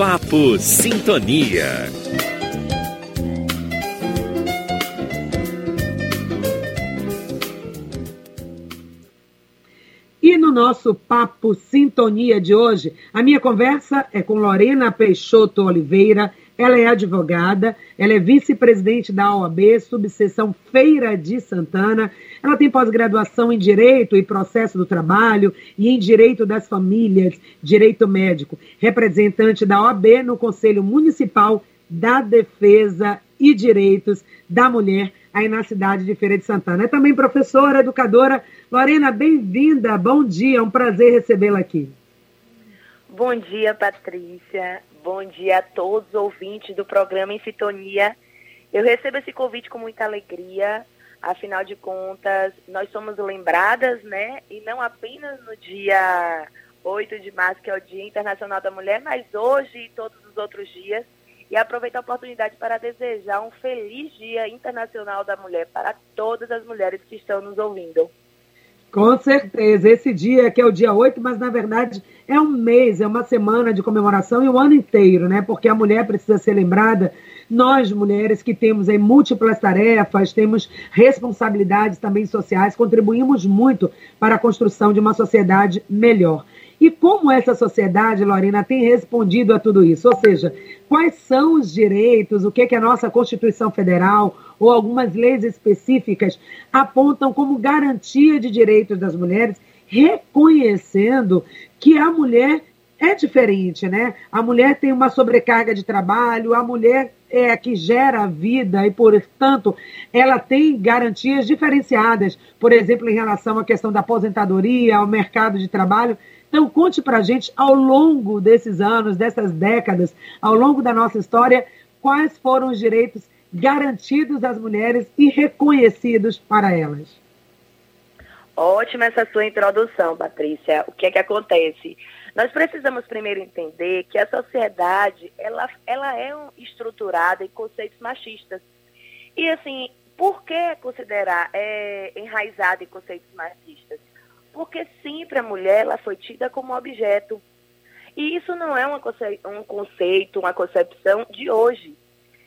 Papo Sintonia. E no nosso Papo Sintonia de hoje, a minha conversa é com Lorena Peixoto Oliveira. Ela é advogada, ela é vice-presidente da OAB, subseção Feira de Santana. Ela tem pós-graduação em Direito e Processo do Trabalho e em Direito das Famílias, Direito Médico. Representante da OAB no Conselho Municipal da Defesa e Direitos da Mulher, aí na cidade de Feira de Santana. É também professora, educadora. Lorena, bem-vinda, bom dia, é um prazer recebê-la aqui. Bom dia, Patrícia. Bom dia a todos os ouvintes do programa Em Sintonia. Eu recebo esse convite com muita alegria. Afinal de contas, nós somos lembradas, né? E não apenas no dia 8 de março, que é o Dia Internacional da Mulher, mas hoje e todos os outros dias. E aproveito a oportunidade para desejar um feliz Dia Internacional da Mulher para todas as mulheres que estão nos ouvindo. Com certeza. Esse dia que é o dia 8, mas na verdade é um mês, é uma semana de comemoração e o ano inteiro, né? Porque a mulher precisa ser lembrada. Nós, mulheres que temos aí múltiplas tarefas, temos responsabilidades também sociais, contribuímos muito para a construção de uma sociedade melhor. E como essa sociedade, Lorena, tem respondido a tudo isso? Ou seja, quais são os direitos, o que, que a nossa Constituição Federal ou algumas leis específicas apontam como garantia de direitos das mulheres, reconhecendo que a mulher é diferente, né? A mulher tem uma sobrecarga de trabalho, a mulher é a que gera a vida e, portanto, ela tem garantias diferenciadas, por exemplo, em relação à questão da aposentadoria, ao mercado de trabalho. Então, conte para a gente, ao longo desses anos, dessas décadas, ao longo da nossa história, quais foram os direitos garantidos às mulheres e reconhecidos para elas. Ótima essa sua introdução, Patrícia. O que é que acontece? Nós precisamos primeiro entender que a sociedade ela, ela é estruturada em conceitos machistas. E assim, por que considerar é, enraizada em conceitos machistas? Porque sempre a mulher ela foi tida como objeto. E isso não é conce um conceito, uma concepção de hoje.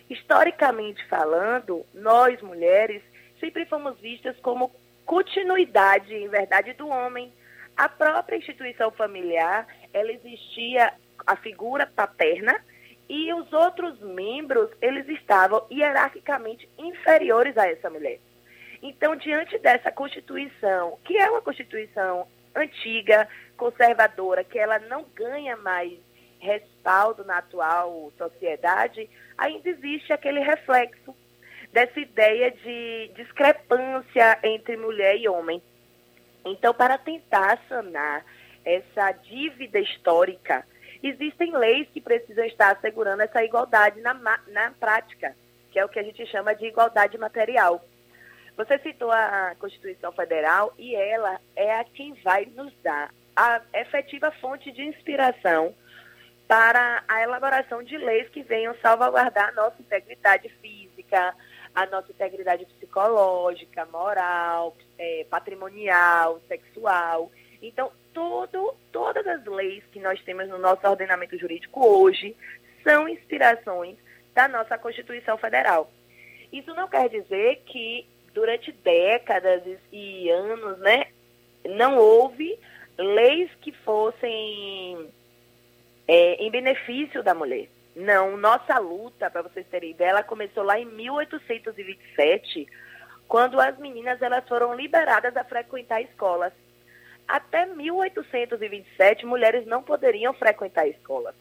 Historicamente falando, nós mulheres sempre fomos vistas como continuidade, em verdade, do homem. A própria instituição familiar, ela existia a figura paterna e os outros membros, eles estavam hierarquicamente inferiores a essa mulher. Então, diante dessa Constituição, que é uma Constituição antiga, conservadora, que ela não ganha mais respaldo na atual sociedade, ainda existe aquele reflexo dessa ideia de discrepância entre mulher e homem. Então, para tentar sanar essa dívida histórica, existem leis que precisam estar assegurando essa igualdade na, na prática, que é o que a gente chama de igualdade material. Você citou a Constituição Federal e ela é a quem vai nos dar a efetiva fonte de inspiração para a elaboração de leis que venham salvaguardar a nossa integridade física, a nossa integridade psicológica, moral, é, patrimonial, sexual. Então, todas as leis que nós temos no nosso ordenamento jurídico hoje são inspirações da nossa Constituição Federal. Isso não quer dizer que durante décadas e anos, né, não houve leis que fossem é, em benefício da mulher. Não, nossa luta, para vocês terem ideia, ela começou lá em 1827, quando as meninas elas foram liberadas a frequentar escolas. Até 1827, mulheres não poderiam frequentar escolas.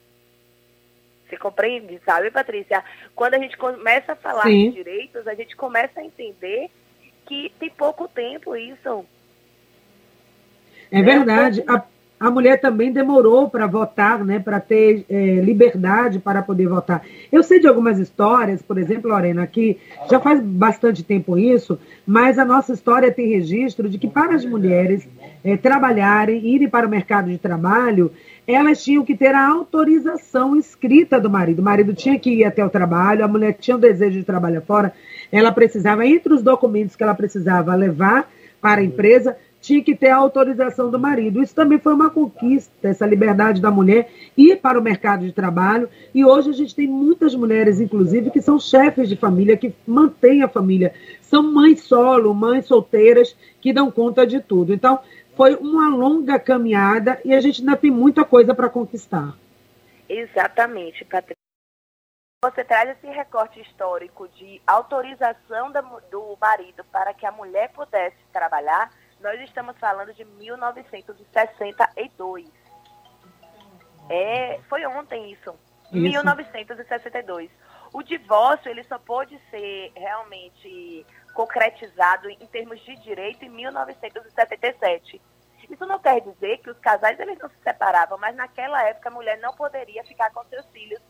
Você compreende, sabe, Patrícia? Quando a gente começa a falar Sim. de direitos, a gente começa a entender que tem pouco tempo isso. É, é verdade. A, a mulher também demorou para votar, né, para ter é, liberdade para poder votar. Eu sei de algumas histórias, por exemplo, Lorena, que já faz bastante tempo isso, mas a nossa história tem registro de que para as mulheres é, trabalharem, irem para o mercado de trabalho, elas tinham que ter a autorização escrita do marido. O marido tinha que ir até o trabalho, a mulher tinha o desejo de trabalhar fora, ela precisava, entre os documentos que ela precisava levar para a empresa, tinha que ter a autorização do marido. Isso também foi uma conquista, essa liberdade da mulher ir para o mercado de trabalho. E hoje a gente tem muitas mulheres, inclusive, que são chefes de família, que mantêm a família. São mães solo, mães solteiras, que dão conta de tudo. Então, foi uma longa caminhada e a gente ainda tem muita coisa para conquistar. Exatamente, Patrícia. Você traz esse recorte histórico de autorização do marido para que a mulher pudesse trabalhar, nós estamos falando de 1962. É, foi ontem isso, isso. 1962. O divórcio ele só pôde ser realmente concretizado em termos de direito em 1977. Isso não quer dizer que os casais eles não se separavam, mas naquela época a mulher não poderia ficar com seus filhos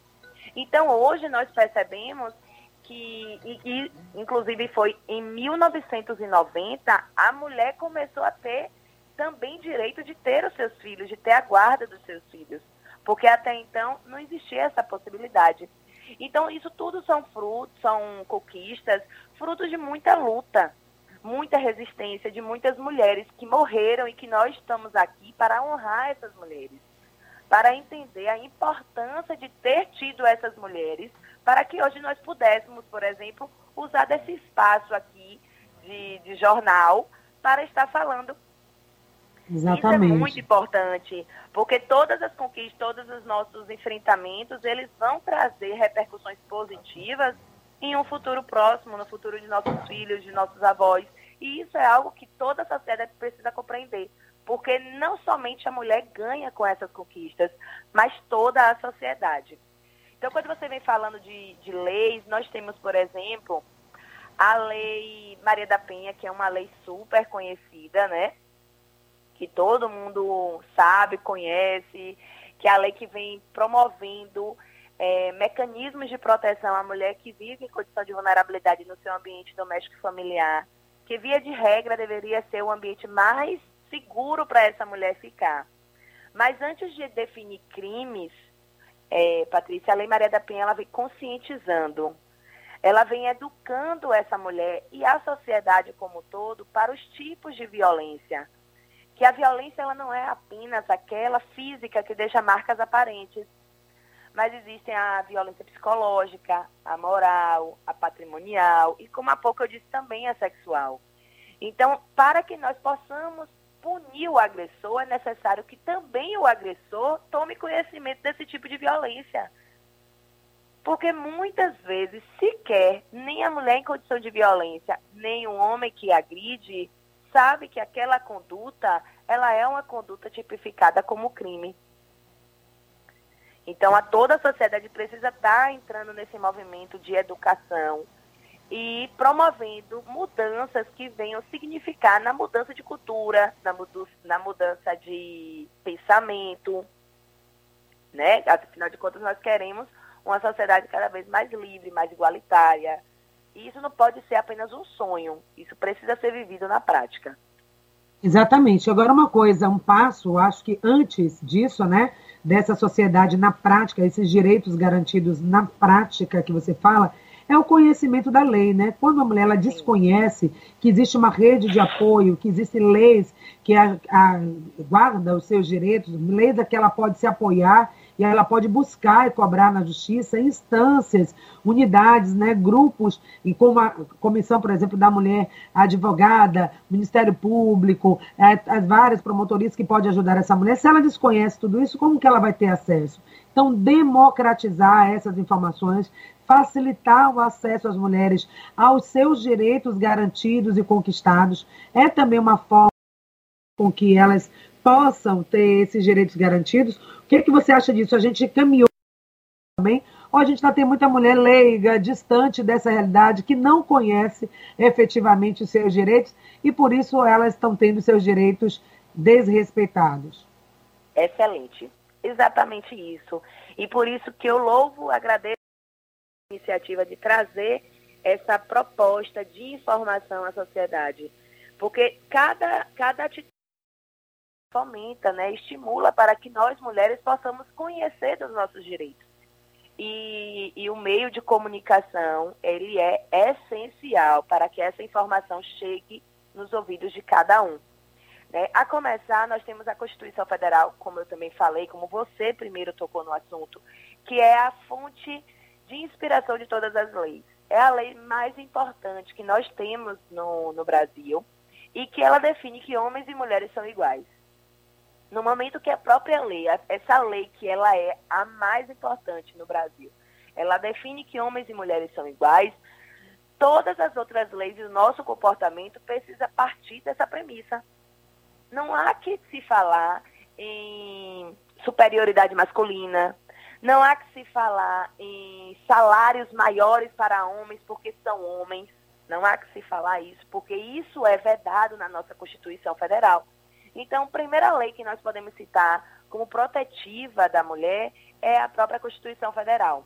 então, hoje nós percebemos que, e, e, inclusive foi em 1990, a mulher começou a ter também direito de ter os seus filhos, de ter a guarda dos seus filhos, porque até então não existia essa possibilidade. Então, isso tudo são frutos, são conquistas, frutos de muita luta, muita resistência de muitas mulheres que morreram e que nós estamos aqui para honrar essas mulheres para entender a importância de ter tido essas mulheres, para que hoje nós pudéssemos, por exemplo, usar desse espaço aqui de, de jornal para estar falando. Exatamente. Isso é muito importante, porque todas as conquistas, todos os nossos enfrentamentos, eles vão trazer repercussões positivas em um futuro próximo, no futuro de nossos filhos, de nossos avós. E isso é algo que toda a sociedade precisa compreender porque não somente a mulher ganha com essas conquistas, mas toda a sociedade. Então, quando você vem falando de, de leis, nós temos, por exemplo, a Lei Maria da Penha, que é uma lei super conhecida, né? Que todo mundo sabe, conhece, que é a lei que vem promovendo é, mecanismos de proteção à mulher que vive em condição de vulnerabilidade no seu ambiente doméstico familiar, que via de regra deveria ser o ambiente mais seguro para essa mulher ficar. Mas antes de definir crimes, é, Patrícia, a Lei Maria da Penha ela vem conscientizando, ela vem educando essa mulher e a sociedade como um todo para os tipos de violência. Que a violência ela não é apenas aquela física que deixa marcas aparentes, mas existem a violência psicológica, a moral, a patrimonial e, como há pouco eu disse, também a sexual. Então, para que nós possamos punir o agressor, é necessário que também o agressor tome conhecimento desse tipo de violência. Porque muitas vezes, sequer nem a mulher em condição de violência, nem o homem que agride, sabe que aquela conduta, ela é uma conduta tipificada como crime. Então, a toda a sociedade precisa estar entrando nesse movimento de educação, e promovendo mudanças que venham significar na mudança de cultura, na mudança de pensamento, né? Afinal de contas, nós queremos uma sociedade cada vez mais livre, mais igualitária. E isso não pode ser apenas um sonho, isso precisa ser vivido na prática. Exatamente. Agora, uma coisa, um passo, acho que antes disso, né, dessa sociedade na prática, esses direitos garantidos na prática que você fala, é o conhecimento da lei, né? Quando a mulher ela desconhece que existe uma rede de apoio, que existem leis que a, a, guarda os seus direitos, leis a que ela pode se apoiar e ela pode buscar e cobrar na justiça instâncias, unidades, né, grupos, e como a comissão, por exemplo, da mulher advogada, Ministério Público, é, as várias promotorias que podem ajudar essa mulher. Se ela desconhece tudo isso, como que ela vai ter acesso? Então, democratizar essas informações, facilitar o acesso às mulheres aos seus direitos garantidos e conquistados, é também uma forma com que elas possam ter esses direitos garantidos. O que, é que você acha disso? A gente caminhou também, ou a gente ainda tem muita mulher leiga, distante dessa realidade, que não conhece efetivamente os seus direitos e por isso elas estão tendo seus direitos desrespeitados. Excelente exatamente isso. E por isso que eu louvo, agradeço a iniciativa de trazer essa proposta de informação à sociedade. Porque cada, cada atitude fomenta, né, estimula para que nós mulheres possamos conhecer dos nossos direitos. E, e o meio de comunicação, ele é essencial para que essa informação chegue nos ouvidos de cada um. Né? A começar, nós temos a Constituição Federal, como eu também falei, como você primeiro tocou no assunto, que é a fonte de inspiração de todas as leis. É a lei mais importante que nós temos no, no Brasil e que ela define que homens e mulheres são iguais. No momento que a própria lei, essa lei que ela é a mais importante no Brasil, ela define que homens e mulheres são iguais, todas as outras leis e o nosso comportamento precisa partir dessa premissa. Não há que se falar em superioridade masculina, não há que se falar em salários maiores para homens porque são homens, não há que se falar isso, porque isso é vedado na nossa Constituição Federal. Então, a primeira lei que nós podemos citar como protetiva da mulher é a própria Constituição Federal.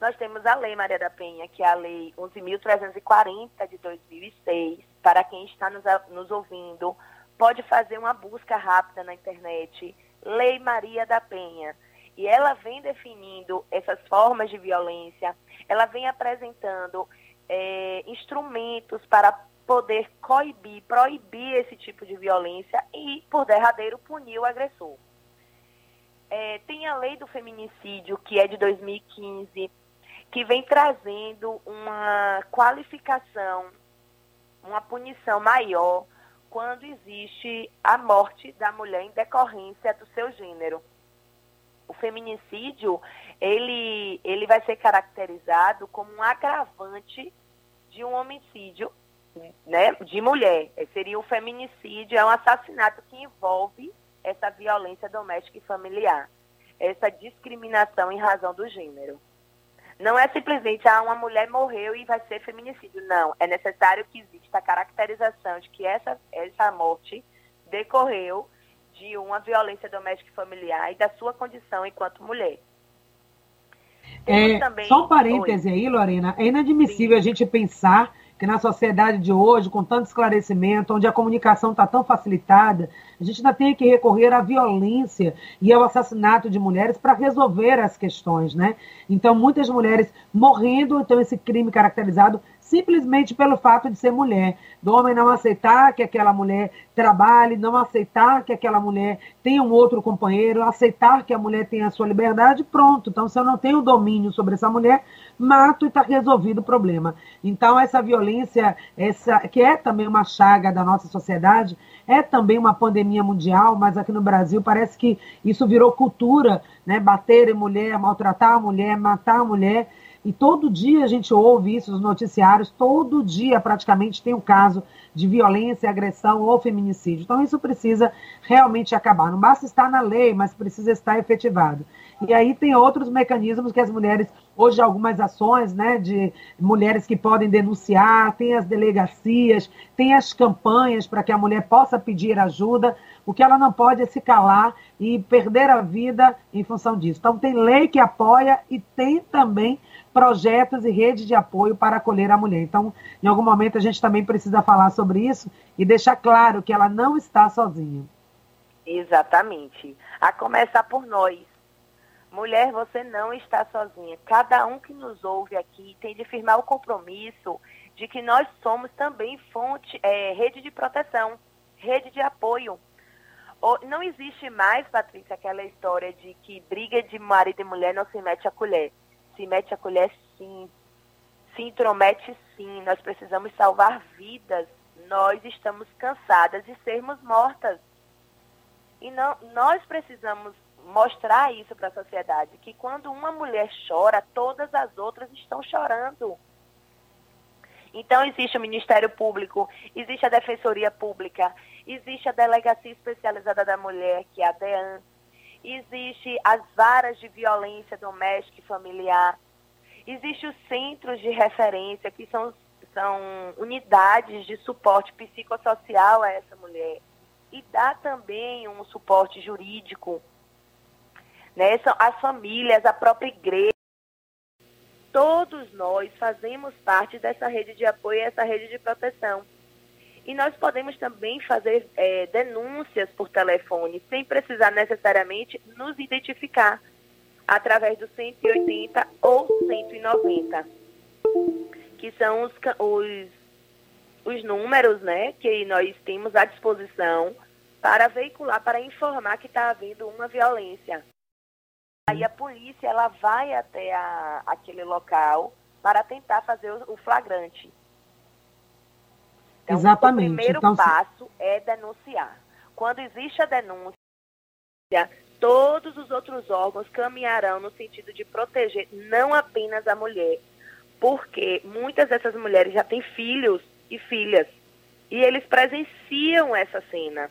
Nós temos a Lei Maria da Penha, que é a Lei 11.340 de 2006. Para quem está nos, nos ouvindo, pode fazer uma busca rápida na internet. Lei Maria da Penha. E ela vem definindo essas formas de violência, ela vem apresentando é, instrumentos para poder coibir, proibir esse tipo de violência e, por derradeiro, punir o agressor. É, tem a lei do feminicídio, que é de 2015, que vem trazendo uma qualificação, uma punição maior quando existe a morte da mulher em decorrência do seu gênero. O feminicídio, ele, ele vai ser caracterizado como um agravante de um homicídio né, de mulher. Seria o feminicídio, é um assassinato que envolve essa violência doméstica e familiar, essa discriminação em razão do gênero. Não é simplesmente, ah, uma mulher morreu e vai ser feminicídio. Não, é necessário que exista a caracterização de que essa, essa morte decorreu de uma violência doméstica e familiar e da sua condição enquanto mulher. É, também... Só um parêntese Oi. aí, Lorena. É inadmissível Sim. a gente pensar que na sociedade de hoje, com tanto esclarecimento, onde a comunicação está tão facilitada, a gente ainda tem que recorrer à violência e ao assassinato de mulheres para resolver as questões, né? Então, muitas mulheres morrendo, então esse crime caracterizado simplesmente pelo fato de ser mulher, do homem não aceitar que aquela mulher trabalhe, não aceitar que aquela mulher tenha um outro companheiro, aceitar que a mulher tenha a sua liberdade, pronto. Então, se eu não tenho domínio sobre essa mulher, mato e está resolvido o problema. Então, essa violência, essa que é também uma chaga da nossa sociedade, é também uma pandemia mundial, mas aqui no Brasil parece que isso virou cultura, né? Bater em mulher, maltratar a mulher, matar a mulher. E todo dia a gente ouve isso nos noticiários, todo dia praticamente tem um caso de violência, agressão ou feminicídio. Então isso precisa realmente acabar. Não basta estar na lei, mas precisa estar efetivado. E aí tem outros mecanismos que as mulheres, hoje algumas ações, né, de mulheres que podem denunciar, tem as delegacias, tem as campanhas para que a mulher possa pedir ajuda, o que ela não pode é se calar e perder a vida em função disso. Então tem lei que apoia e tem também projetos e redes de apoio para acolher a mulher. Então, em algum momento, a gente também precisa falar sobre isso e deixar claro que ela não está sozinha. Exatamente. A começar por nós. Mulher, você não está sozinha. Cada um que nos ouve aqui tem de firmar o compromisso de que nós somos também fonte, é, rede de proteção, rede de apoio. Não existe mais, Patrícia, aquela história de que briga de marido e mulher não se mete a colher se mete a colher sim, se intromete sim, nós precisamos salvar vidas, nós estamos cansadas de sermos mortas. E não, nós precisamos mostrar isso para a sociedade, que quando uma mulher chora, todas as outras estão chorando. Então existe o Ministério Público, existe a Defensoria Pública, existe a Delegacia Especializada da Mulher, que é a DEAN, existe as varas de violência doméstica e familiar, existe os centros de referência, que são, são unidades de suporte psicossocial a essa mulher, e dá também um suporte jurídico. Né? São as famílias, a própria igreja. Todos nós fazemos parte dessa rede de apoio, essa rede de proteção. E nós podemos também fazer é, denúncias por telefone, sem precisar necessariamente nos identificar, através do 180 ou 190, que são os, os, os números né, que nós temos à disposição para veicular, para informar que está havendo uma violência. Aí a polícia ela vai até a, aquele local para tentar fazer o, o flagrante. Então, Exatamente. O primeiro então, passo é denunciar. Quando existe a denúncia, todos os outros órgãos caminharão no sentido de proteger não apenas a mulher, porque muitas dessas mulheres já têm filhos e filhas e eles presenciam essa cena.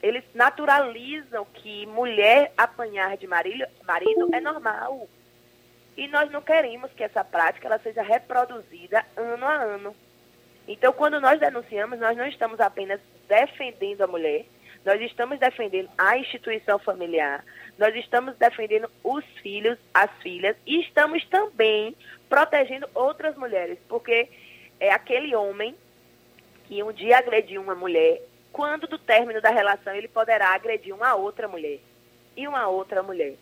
Eles naturalizam que mulher apanhar de marido, marido é normal. E nós não queremos que essa prática ela seja reproduzida ano a ano. Então, quando nós denunciamos, nós não estamos apenas defendendo a mulher, nós estamos defendendo a instituição familiar, nós estamos defendendo os filhos, as filhas, e estamos também protegendo outras mulheres, porque é aquele homem que um dia agrediu uma mulher, quando do término da relação ele poderá agredir uma outra mulher e uma outra mulher.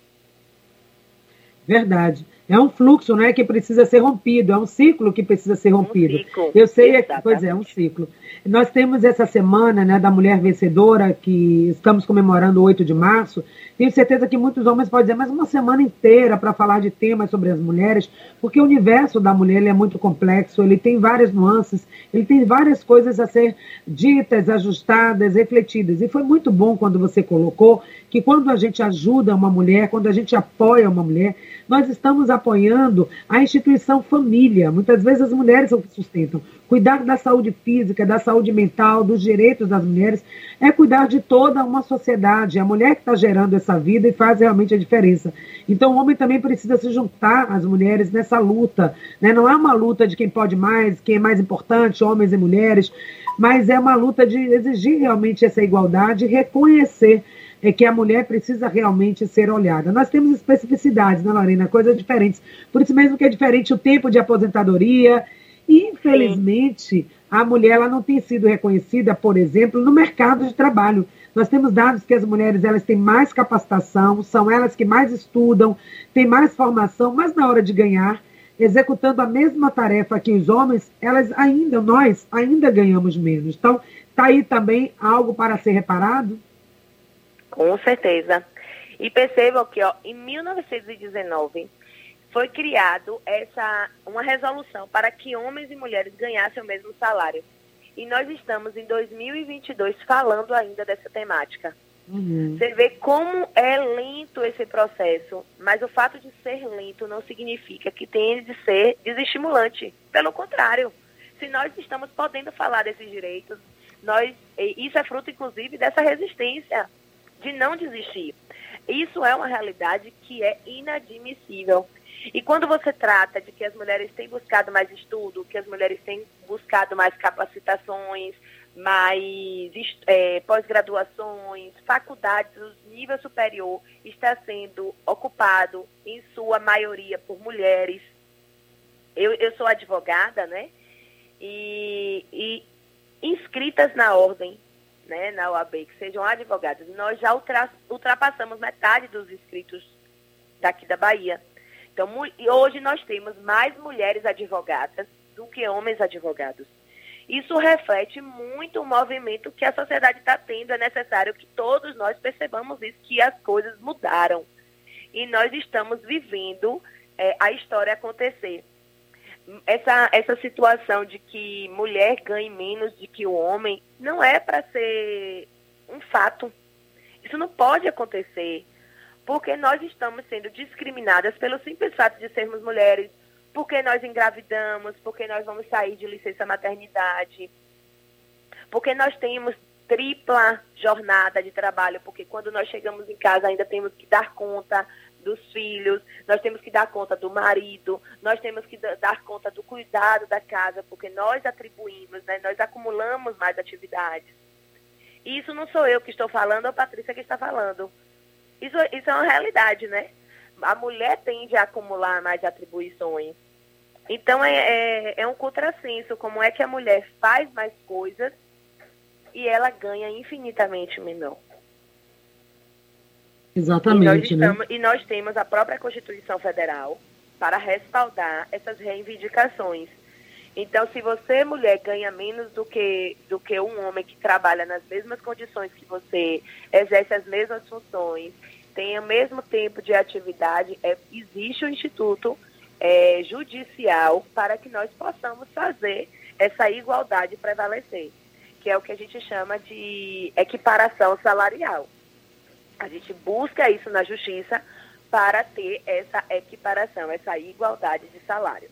Verdade. É um fluxo, né, que precisa ser rompido, é um ciclo que precisa ser rompido. Um ciclo, Eu sei, exatamente. pois é, um ciclo. Nós temos essa semana, né, da mulher vencedora, que estamos comemorando o 8 de março. Tenho certeza que muitos homens podem dizer, mas uma semana inteira para falar de temas sobre as mulheres, porque o universo da mulher é muito complexo, ele tem várias nuances, ele tem várias coisas a ser ditas, ajustadas, refletidas. E foi muito bom quando você colocou que quando a gente ajuda uma mulher, quando a gente apoia uma mulher, nós estamos apoiando a instituição família. Muitas vezes as mulheres são que sustentam. Cuidar da saúde física, da saúde mental, dos direitos das mulheres, é cuidar de toda uma sociedade. É a mulher que está gerando essa vida e faz realmente a diferença. Então o homem também precisa se juntar às mulheres nessa luta. Né? Não é uma luta de quem pode mais, quem é mais importante, homens e mulheres, mas é uma luta de exigir realmente essa igualdade reconhecer é que a mulher precisa realmente ser olhada. Nós temos especificidades, né, Lorena? Coisas diferentes. Por isso mesmo que é diferente o tempo de aposentadoria. E, infelizmente, Sim. a mulher ela não tem sido reconhecida, por exemplo, no mercado de trabalho. Nós temos dados que as mulheres elas têm mais capacitação, são elas que mais estudam, têm mais formação, mas na hora de ganhar, executando a mesma tarefa que os homens, elas ainda, nós ainda ganhamos menos. Então, está aí também algo para ser reparado? Com certeza. E percebam que ó, em 1919 foi criado essa uma resolução para que homens e mulheres ganhassem o mesmo salário. E nós estamos em 2022 falando ainda dessa temática. Uhum. Você vê como é lento esse processo, mas o fato de ser lento não significa que tenha de ser desestimulante. Pelo contrário, se nós estamos podendo falar desses direitos, nós isso é fruto inclusive dessa resistência de não desistir. Isso é uma realidade que é inadmissível. E quando você trata de que as mulheres têm buscado mais estudo, que as mulheres têm buscado mais capacitações, mais é, pós-graduações, faculdades, o nível superior está sendo ocupado, em sua maioria, por mulheres. Eu, eu sou advogada, né? E, e inscritas na ordem né, na OAB, que sejam advogados, nós já ultrapassamos metade dos inscritos daqui da Bahia. Então, hoje nós temos mais mulheres advogadas do que homens advogados. Isso reflete muito o movimento que a sociedade está tendo. É necessário que todos nós percebamos isso, que as coisas mudaram. E nós estamos vivendo é, a história acontecer essa, essa situação de que mulher ganhe menos do que o homem não é para ser um fato. Isso não pode acontecer, porque nós estamos sendo discriminadas pelo simples fato de sermos mulheres, porque nós engravidamos, porque nós vamos sair de licença maternidade, porque nós temos tripla jornada de trabalho, porque quando nós chegamos em casa ainda temos que dar conta dos filhos, nós temos que dar conta do marido, nós temos que dar conta do cuidado da casa, porque nós atribuímos, né, nós acumulamos mais atividades. E isso não sou eu que estou falando, é a Patrícia que está falando. Isso, isso é uma realidade, né? A mulher tende a acumular mais atribuições. Então é, é, é um contrassenso, como é que a mulher faz mais coisas e ela ganha infinitamente menor. Exatamente. E nós, né? e nós temos a própria Constituição Federal para respaldar essas reivindicações. Então, se você, mulher, ganha menos do que, do que um homem que trabalha nas mesmas condições que você, exerce as mesmas funções, tem o mesmo tempo de atividade, é, existe o Instituto é, Judicial para que nós possamos fazer essa igualdade prevalecer, que é o que a gente chama de equiparação salarial. A gente busca isso na justiça para ter essa equiparação, essa igualdade de salário.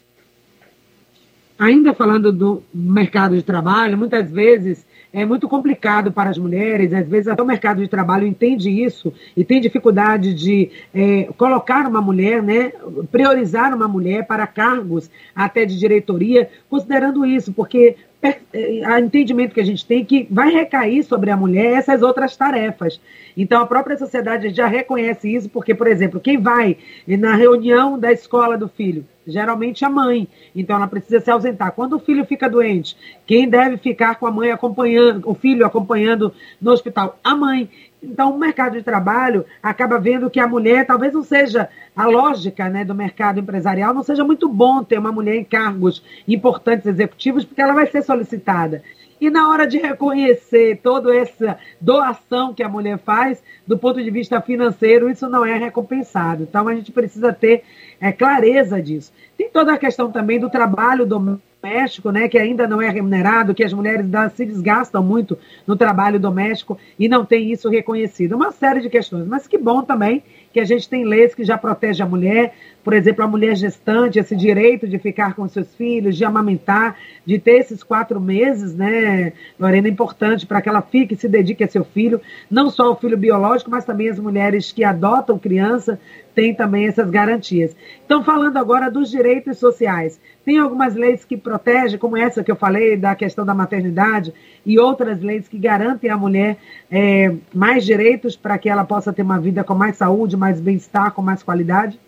Ainda falando do mercado de trabalho, muitas vezes é muito complicado para as mulheres, às vezes até o mercado de trabalho entende isso e tem dificuldade de é, colocar uma mulher, né, priorizar uma mulher para cargos até de diretoria, considerando isso, porque o entendimento que a gente tem que vai recair sobre a mulher essas outras tarefas. Então, a própria sociedade já reconhece isso, porque, por exemplo, quem vai na reunião da escola do filho? Geralmente a mãe. Então, ela precisa se ausentar. Quando o filho fica doente, quem deve ficar com a mãe acompanhando, o filho acompanhando no hospital? A mãe. Então, o mercado de trabalho acaba vendo que a mulher, talvez não seja a lógica né, do mercado empresarial, não seja muito bom ter uma mulher em cargos importantes executivos, porque ela vai ser solicitada. E na hora de reconhecer toda essa doação que a mulher faz, do ponto de vista financeiro, isso não é recompensado. Então, a gente precisa ter é, clareza disso. Tem toda a questão também do trabalho doméstico doméstico, né, que ainda não é remunerado, que as mulheres se desgastam muito no trabalho doméstico e não tem isso reconhecido. Uma série de questões. Mas que bom também que a gente tem leis que já protegem a mulher, por exemplo, a mulher gestante, esse direito de ficar com seus filhos, de amamentar, de ter esses quatro meses, né, Lorena, é importante para que ela fique e se dedique a seu filho, não só o filho biológico, mas também as mulheres que adotam criança têm também essas garantias. Então, falando agora dos direitos sociais, tem algumas leis que protegem, como essa que eu falei, da questão da maternidade, e outras leis que garantem à mulher é, mais direitos para que ela possa ter uma vida com mais saúde, mais bem-estar, com mais qualidade?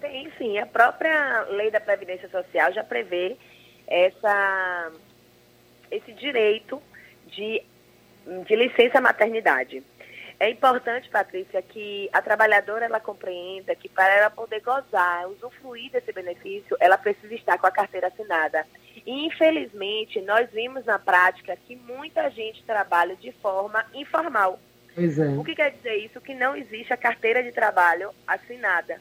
Tem sim. A própria lei da Previdência Social já prevê essa, esse direito de, de licença maternidade. É importante, Patrícia, que a trabalhadora ela compreenda que para ela poder gozar, usufruir desse benefício, ela precisa estar com a carteira assinada. E, infelizmente, nós vimos na prática que muita gente trabalha de forma informal. É. O que quer dizer isso? Que não existe a carteira de trabalho assinada.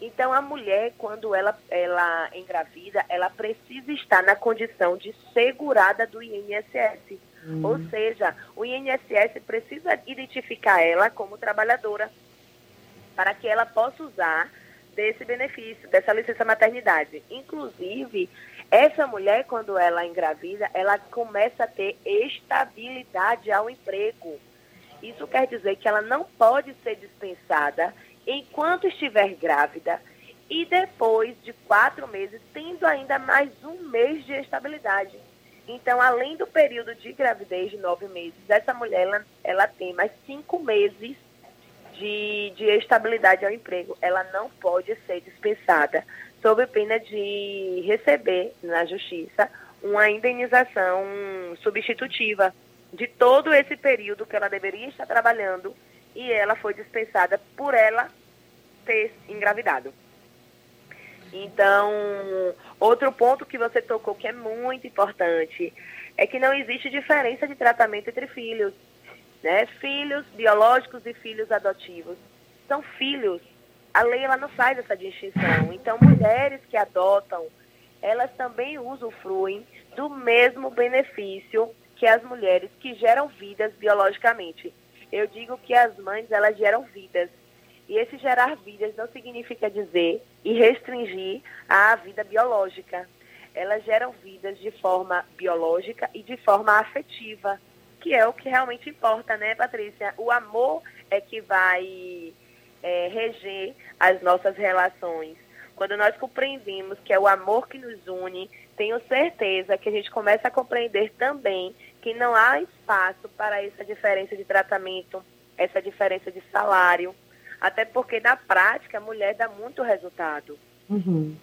Então, a mulher, quando ela, ela engravida, ela precisa estar na condição de segurada do INSS. Uhum. Ou seja, o INSS precisa identificar ela como trabalhadora para que ela possa usar desse benefício, dessa licença maternidade. Inclusive, essa mulher, quando ela engravida, ela começa a ter estabilidade ao emprego. Isso quer dizer que ela não pode ser dispensada enquanto estiver grávida e depois de quatro meses, tendo ainda mais um mês de estabilidade. Então, além do período de gravidez de nove meses, essa mulher ela, ela tem mais cinco meses de, de estabilidade ao emprego. Ela não pode ser dispensada, sob pena de receber na justiça uma indenização substitutiva de todo esse período que ela deveria estar trabalhando e ela foi dispensada por ela ter engravidado. Então, outro ponto que você tocou que é muito importante é que não existe diferença de tratamento entre filhos. Né? Filhos biológicos e filhos adotivos são filhos. A lei ela não faz essa distinção. Então, mulheres que adotam, elas também usufruem do mesmo benefício que as mulheres que geram vidas biologicamente. Eu digo que as mães, elas geram vidas. E esse gerar vidas não significa dizer e restringir a vida biológica. Elas geram vidas de forma biológica e de forma afetiva, que é o que realmente importa, né, Patrícia? O amor é que vai é, reger as nossas relações. Quando nós compreendemos que é o amor que nos une, tenho certeza que a gente começa a compreender também que não há espaço para essa diferença de tratamento, essa diferença de salário, até porque na prática a mulher dá muito resultado. Uhum.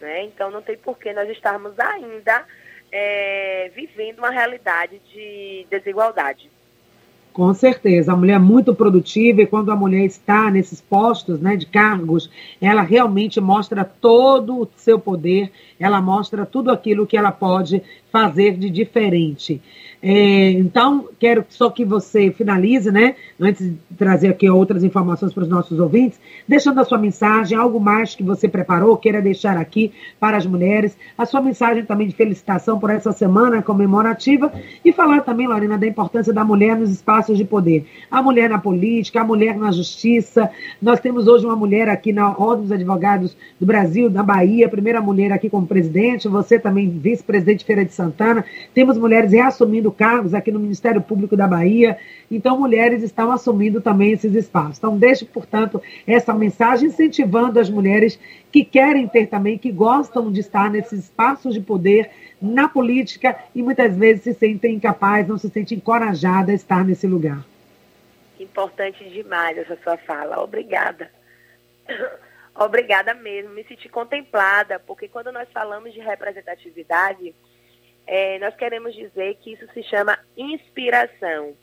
Né? Então não tem por que nós estarmos ainda é, vivendo uma realidade de desigualdade. Com certeza, a mulher é muito produtiva e quando a mulher está nesses postos né, de cargos, ela realmente mostra todo o seu poder, ela mostra tudo aquilo que ela pode fazer de diferente. É, então, quero só que você finalize, né? Antes de trazer aqui outras informações para os nossos ouvintes, deixando a sua mensagem, algo mais que você preparou, queira deixar aqui para as mulheres, a sua mensagem também de felicitação por essa semana comemorativa e falar também, Lorena, da importância da mulher nos espaços de poder. A mulher na política, a mulher na justiça. Nós temos hoje uma mulher aqui na Ordem dos Advogados do Brasil, da Bahia, primeira mulher aqui como presidente, você também vice-presidente Feira de Santana. Temos mulheres reassumindo cargos aqui no Ministério Público da Bahia. Então, mulheres estão assumindo também esses espaços. Então, deixe, portanto, essa mensagem incentivando as mulheres que querem ter também, que gostam de estar nesses espaços de poder na política e muitas vezes se sentem incapazes, não se sentem encorajadas a estar nesse lugar. Importante demais essa sua fala. Obrigada. Obrigada mesmo, me senti contemplada, porque quando nós falamos de representatividade, é, nós queremos dizer que isso se chama inspiração.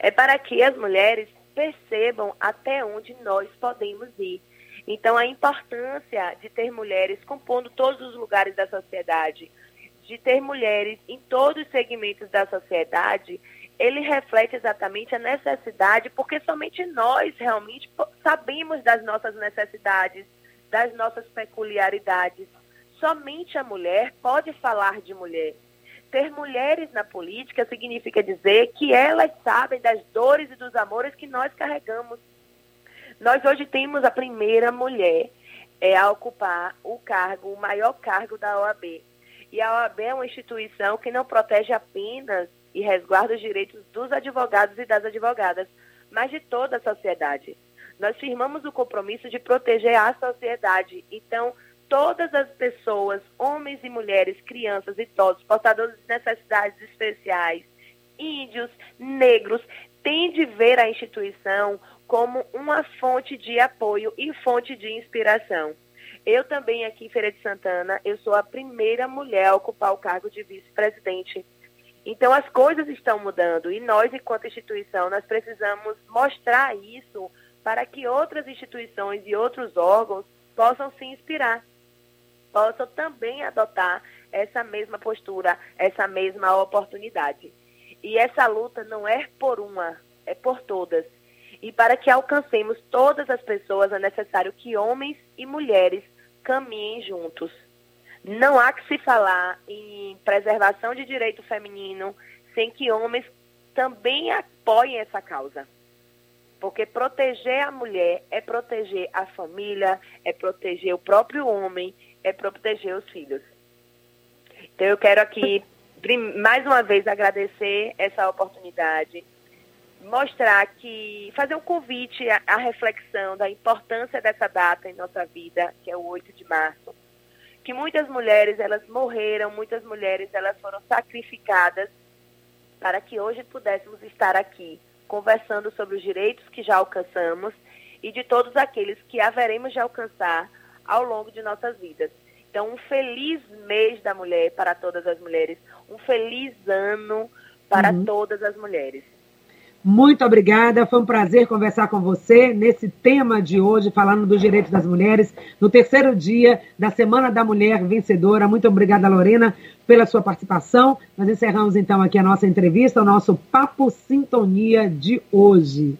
É para que as mulheres percebam até onde nós podemos ir. Então, a importância de ter mulheres compondo todos os lugares da sociedade, de ter mulheres em todos os segmentos da sociedade, ele reflete exatamente a necessidade, porque somente nós realmente sabemos das nossas necessidades, das nossas peculiaridades. Somente a mulher pode falar de mulher. Ter mulheres na política significa dizer que elas sabem das dores e dos amores que nós carregamos. Nós hoje temos a primeira mulher é, a ocupar o cargo, o maior cargo da OAB. E a OAB é uma instituição que não protege apenas e resguarda os direitos dos advogados e das advogadas, mas de toda a sociedade. Nós firmamos o compromisso de proteger a sociedade. Então, todas as pessoas, homens e mulheres, crianças, idosos, portadores de necessidades especiais, índios, negros, têm de ver a instituição como uma fonte de apoio e fonte de inspiração. Eu também aqui em Feira de Santana, eu sou a primeira mulher a ocupar o cargo de vice-presidente. Então as coisas estão mudando e nós, enquanto instituição, nós precisamos mostrar isso para que outras instituições e outros órgãos possam se inspirar, possam também adotar essa mesma postura, essa mesma oportunidade. E essa luta não é por uma, é por todas. E para que alcancemos todas as pessoas, é necessário que homens e mulheres caminhem juntos. Não há que se falar em preservação de direito feminino sem que homens também apoiem essa causa. Porque proteger a mulher é proteger a família, é proteger o próprio homem, é proteger os filhos. Então eu quero aqui mais uma vez agradecer essa oportunidade mostrar que fazer um convite à, reflexão da importância dessa data em nossa vida, que é o 8 de março. Que muitas mulheres elas morreram, muitas mulheres elas foram sacrificadas para que hoje pudéssemos estar aqui conversando sobre os direitos que já alcançamos e de todos aqueles que haveremos de alcançar ao longo de nossas vidas. Então, um feliz mês da mulher para todas as mulheres, um feliz ano para uhum. todas as mulheres. Muito obrigada, foi um prazer conversar com você nesse tema de hoje, falando dos direitos das mulheres, no terceiro dia da Semana da Mulher Vencedora. Muito obrigada, Lorena, pela sua participação. Nós encerramos então aqui a nossa entrevista, o nosso Papo Sintonia de hoje.